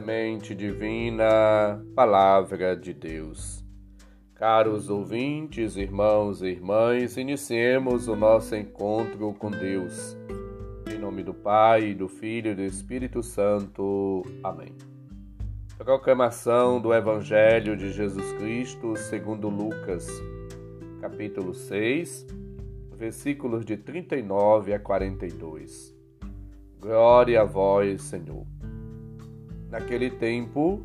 semente divina, Palavra de Deus. Caros ouvintes, irmãos e irmãs, iniciemos o nosso encontro com Deus. Em nome do Pai, do Filho e do Espírito Santo. Amém. Proclamação do Evangelho de Jesus Cristo segundo Lucas, capítulo 6, versículos de 39 a 42. Glória a vós, Senhor. Naquele tempo,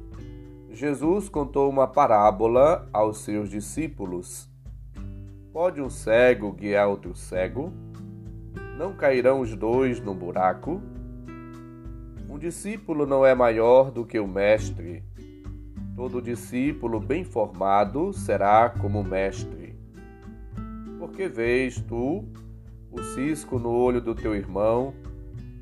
Jesus contou uma parábola aos seus discípulos. Pode um cego guiar outro cego? Não cairão os dois no buraco? Um discípulo não é maior do que o mestre. Todo discípulo bem formado será como mestre. Porque vês tu o cisco no olho do teu irmão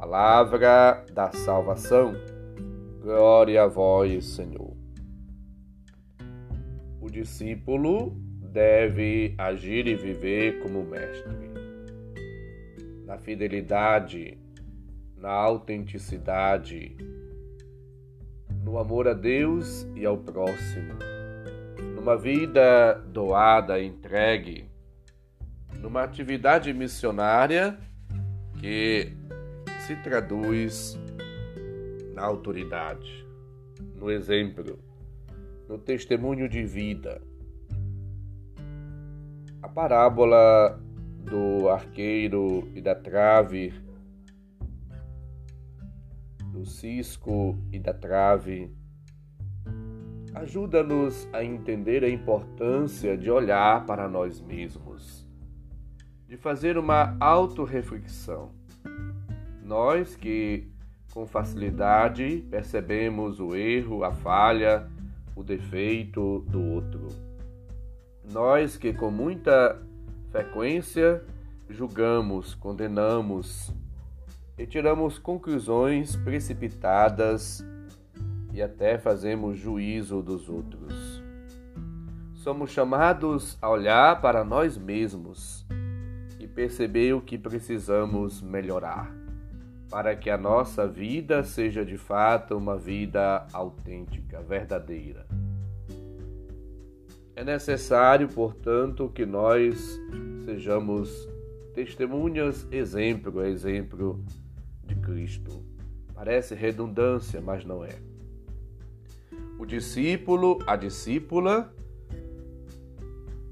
Palavra da salvação. Glória a vós, Senhor. O discípulo deve agir e viver como mestre. Na fidelidade, na autenticidade, no amor a Deus e ao próximo, numa vida doada, entregue, numa atividade missionária que se traduz na autoridade, no exemplo, no testemunho de vida. A parábola do arqueiro e da trave, do cisco e da trave, ajuda-nos a entender a importância de olhar para nós mesmos, de fazer uma autorreflexão nós que com facilidade percebemos o erro, a falha, o defeito do outro. Nós que com muita frequência julgamos, condenamos e tiramos conclusões precipitadas e até fazemos juízo dos outros. Somos chamados a olhar para nós mesmos e perceber o que precisamos melhorar para que a nossa vida seja de fato uma vida autêntica, verdadeira. É necessário, portanto, que nós sejamos testemunhas, exemplo, exemplo de Cristo. Parece redundância, mas não é. O discípulo, a discípula,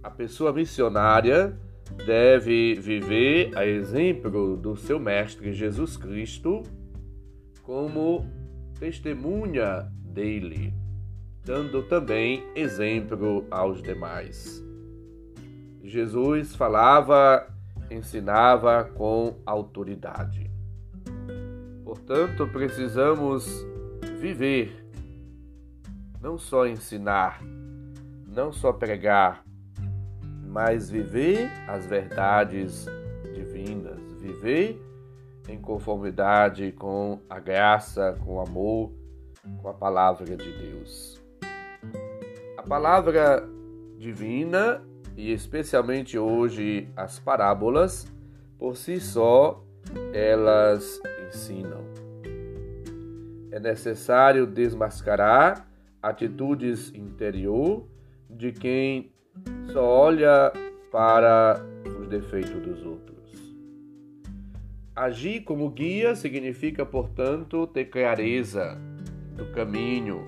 a pessoa missionária deve viver a exemplo do seu Mestre Jesus Cristo como testemunha dele, dando também exemplo aos demais. Jesus falava, ensinava com autoridade. Portanto, precisamos viver, não só ensinar, não só pregar, mas viver as verdades divinas, viver em conformidade com a graça, com o amor, com a palavra de Deus. A palavra divina, e especialmente hoje as parábolas, por si só, elas ensinam. É necessário desmascarar atitudes interior de quem só olha para os defeitos dos outros. Agir como guia significa, portanto, ter clareza do caminho,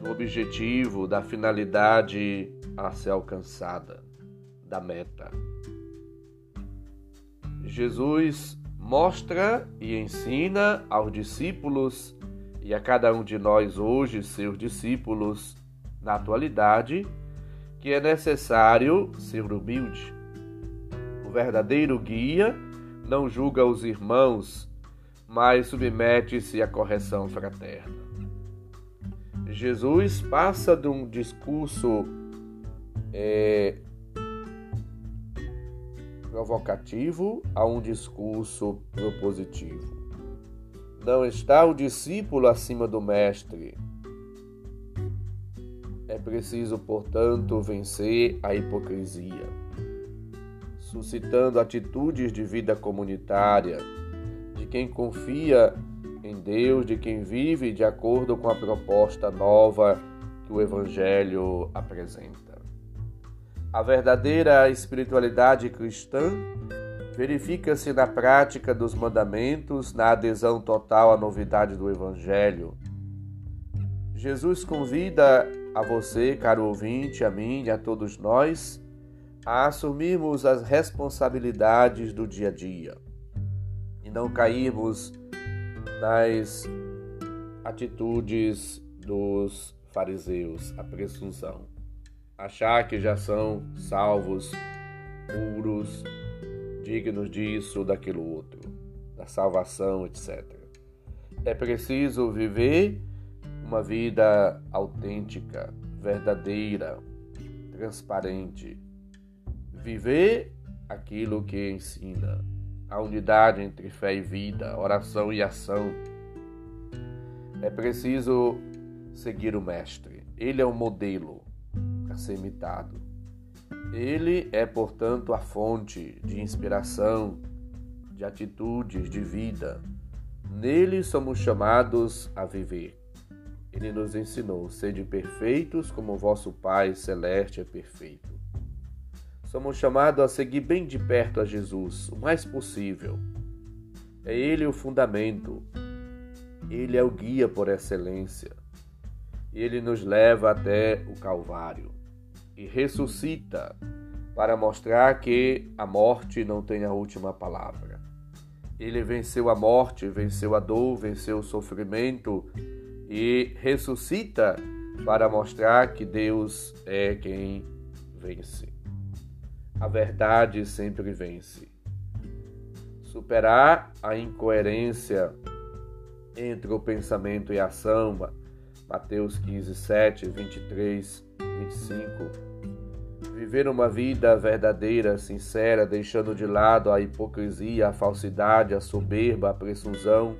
do objetivo, da finalidade a ser alcançada, da meta. Jesus mostra e ensina aos discípulos e a cada um de nós hoje, seus discípulos, na atualidade, que é necessário ser humilde. O verdadeiro guia não julga os irmãos, mas submete-se à correção fraterna. Jesus passa de um discurso é, provocativo a um discurso propositivo. Não está o discípulo acima do mestre. É preciso, portanto, vencer a hipocrisia, suscitando atitudes de vida comunitária, de quem confia em Deus, de quem vive de acordo com a proposta nova que o Evangelho apresenta. A verdadeira espiritualidade cristã verifica-se na prática dos mandamentos, na adesão total à novidade do Evangelho. Jesus convida a você, caro ouvinte, a mim e a todos nós, a assumirmos as responsabilidades do dia a dia e não cairmos nas atitudes dos fariseus, a presunção. Achar que já são salvos, puros, dignos disso, daquilo outro, da salvação, etc. É preciso viver uma vida autêntica, verdadeira, transparente. Viver aquilo que ensina a unidade entre fé e vida, oração e ação. É preciso seguir o Mestre. Ele é o modelo a ser imitado. Ele é, portanto, a fonte de inspiração, de atitudes, de vida. Nele somos chamados a viver. Ele nos ensinou: sede perfeitos como vosso Pai celeste é perfeito. Somos chamados a seguir bem de perto a Jesus, o mais possível. É Ele o fundamento, Ele é o guia por excelência. Ele nos leva até o Calvário e ressuscita para mostrar que a morte não tem a última palavra. Ele venceu a morte, venceu a dor, venceu o sofrimento e ressuscita para mostrar que Deus é quem vence a verdade sempre vence. Superar a incoerência entre o pensamento e a ação, Mateus 15, 7, 23, 25. Viver uma vida verdadeira, sincera, deixando de lado a hipocrisia, a falsidade, a soberba, a presunção.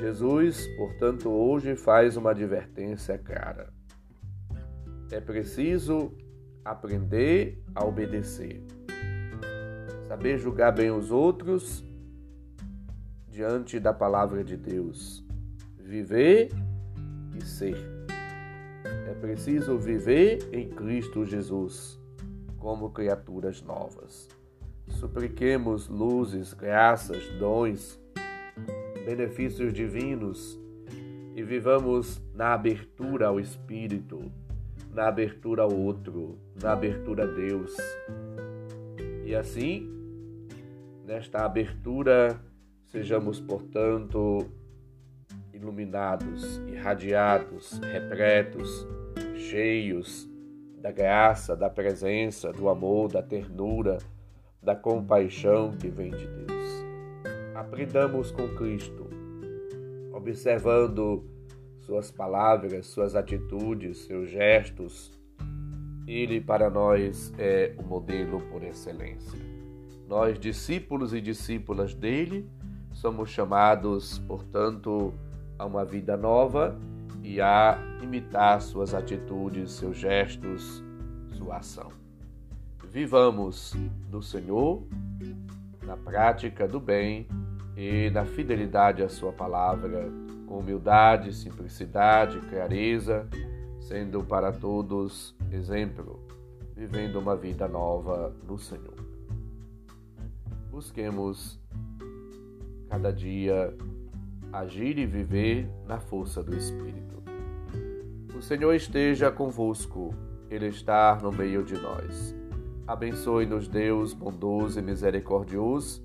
Jesus, portanto, hoje faz uma advertência clara. É preciso aprender a obedecer. Saber julgar bem os outros diante da palavra de Deus. Viver e ser. É preciso viver em Cristo Jesus como criaturas novas. Supliquemos luzes, graças, dons, benefícios divinos e vivamos na abertura ao Espírito na abertura ao outro, na abertura a Deus. E assim, nesta abertura, sejamos, portanto, iluminados, irradiados, repletos, cheios da graça, da presença, do amor, da ternura, da compaixão que vem de Deus. Aprendamos com Cristo, observando suas palavras, suas atitudes, seus gestos. Ele para nós é o modelo por excelência. Nós, discípulos e discípulas dele, somos chamados, portanto, a uma vida nova e a imitar suas atitudes, seus gestos, sua ação. Vivamos do Senhor na prática do bem e na fidelidade à Sua palavra com humildade, simplicidade, clareza, sendo para todos exemplo, vivendo uma vida nova no Senhor. Busquemos cada dia agir e viver na força do Espírito. O Senhor esteja convosco, Ele está no meio de nós. Abençoe-nos, Deus bondoso e misericordioso,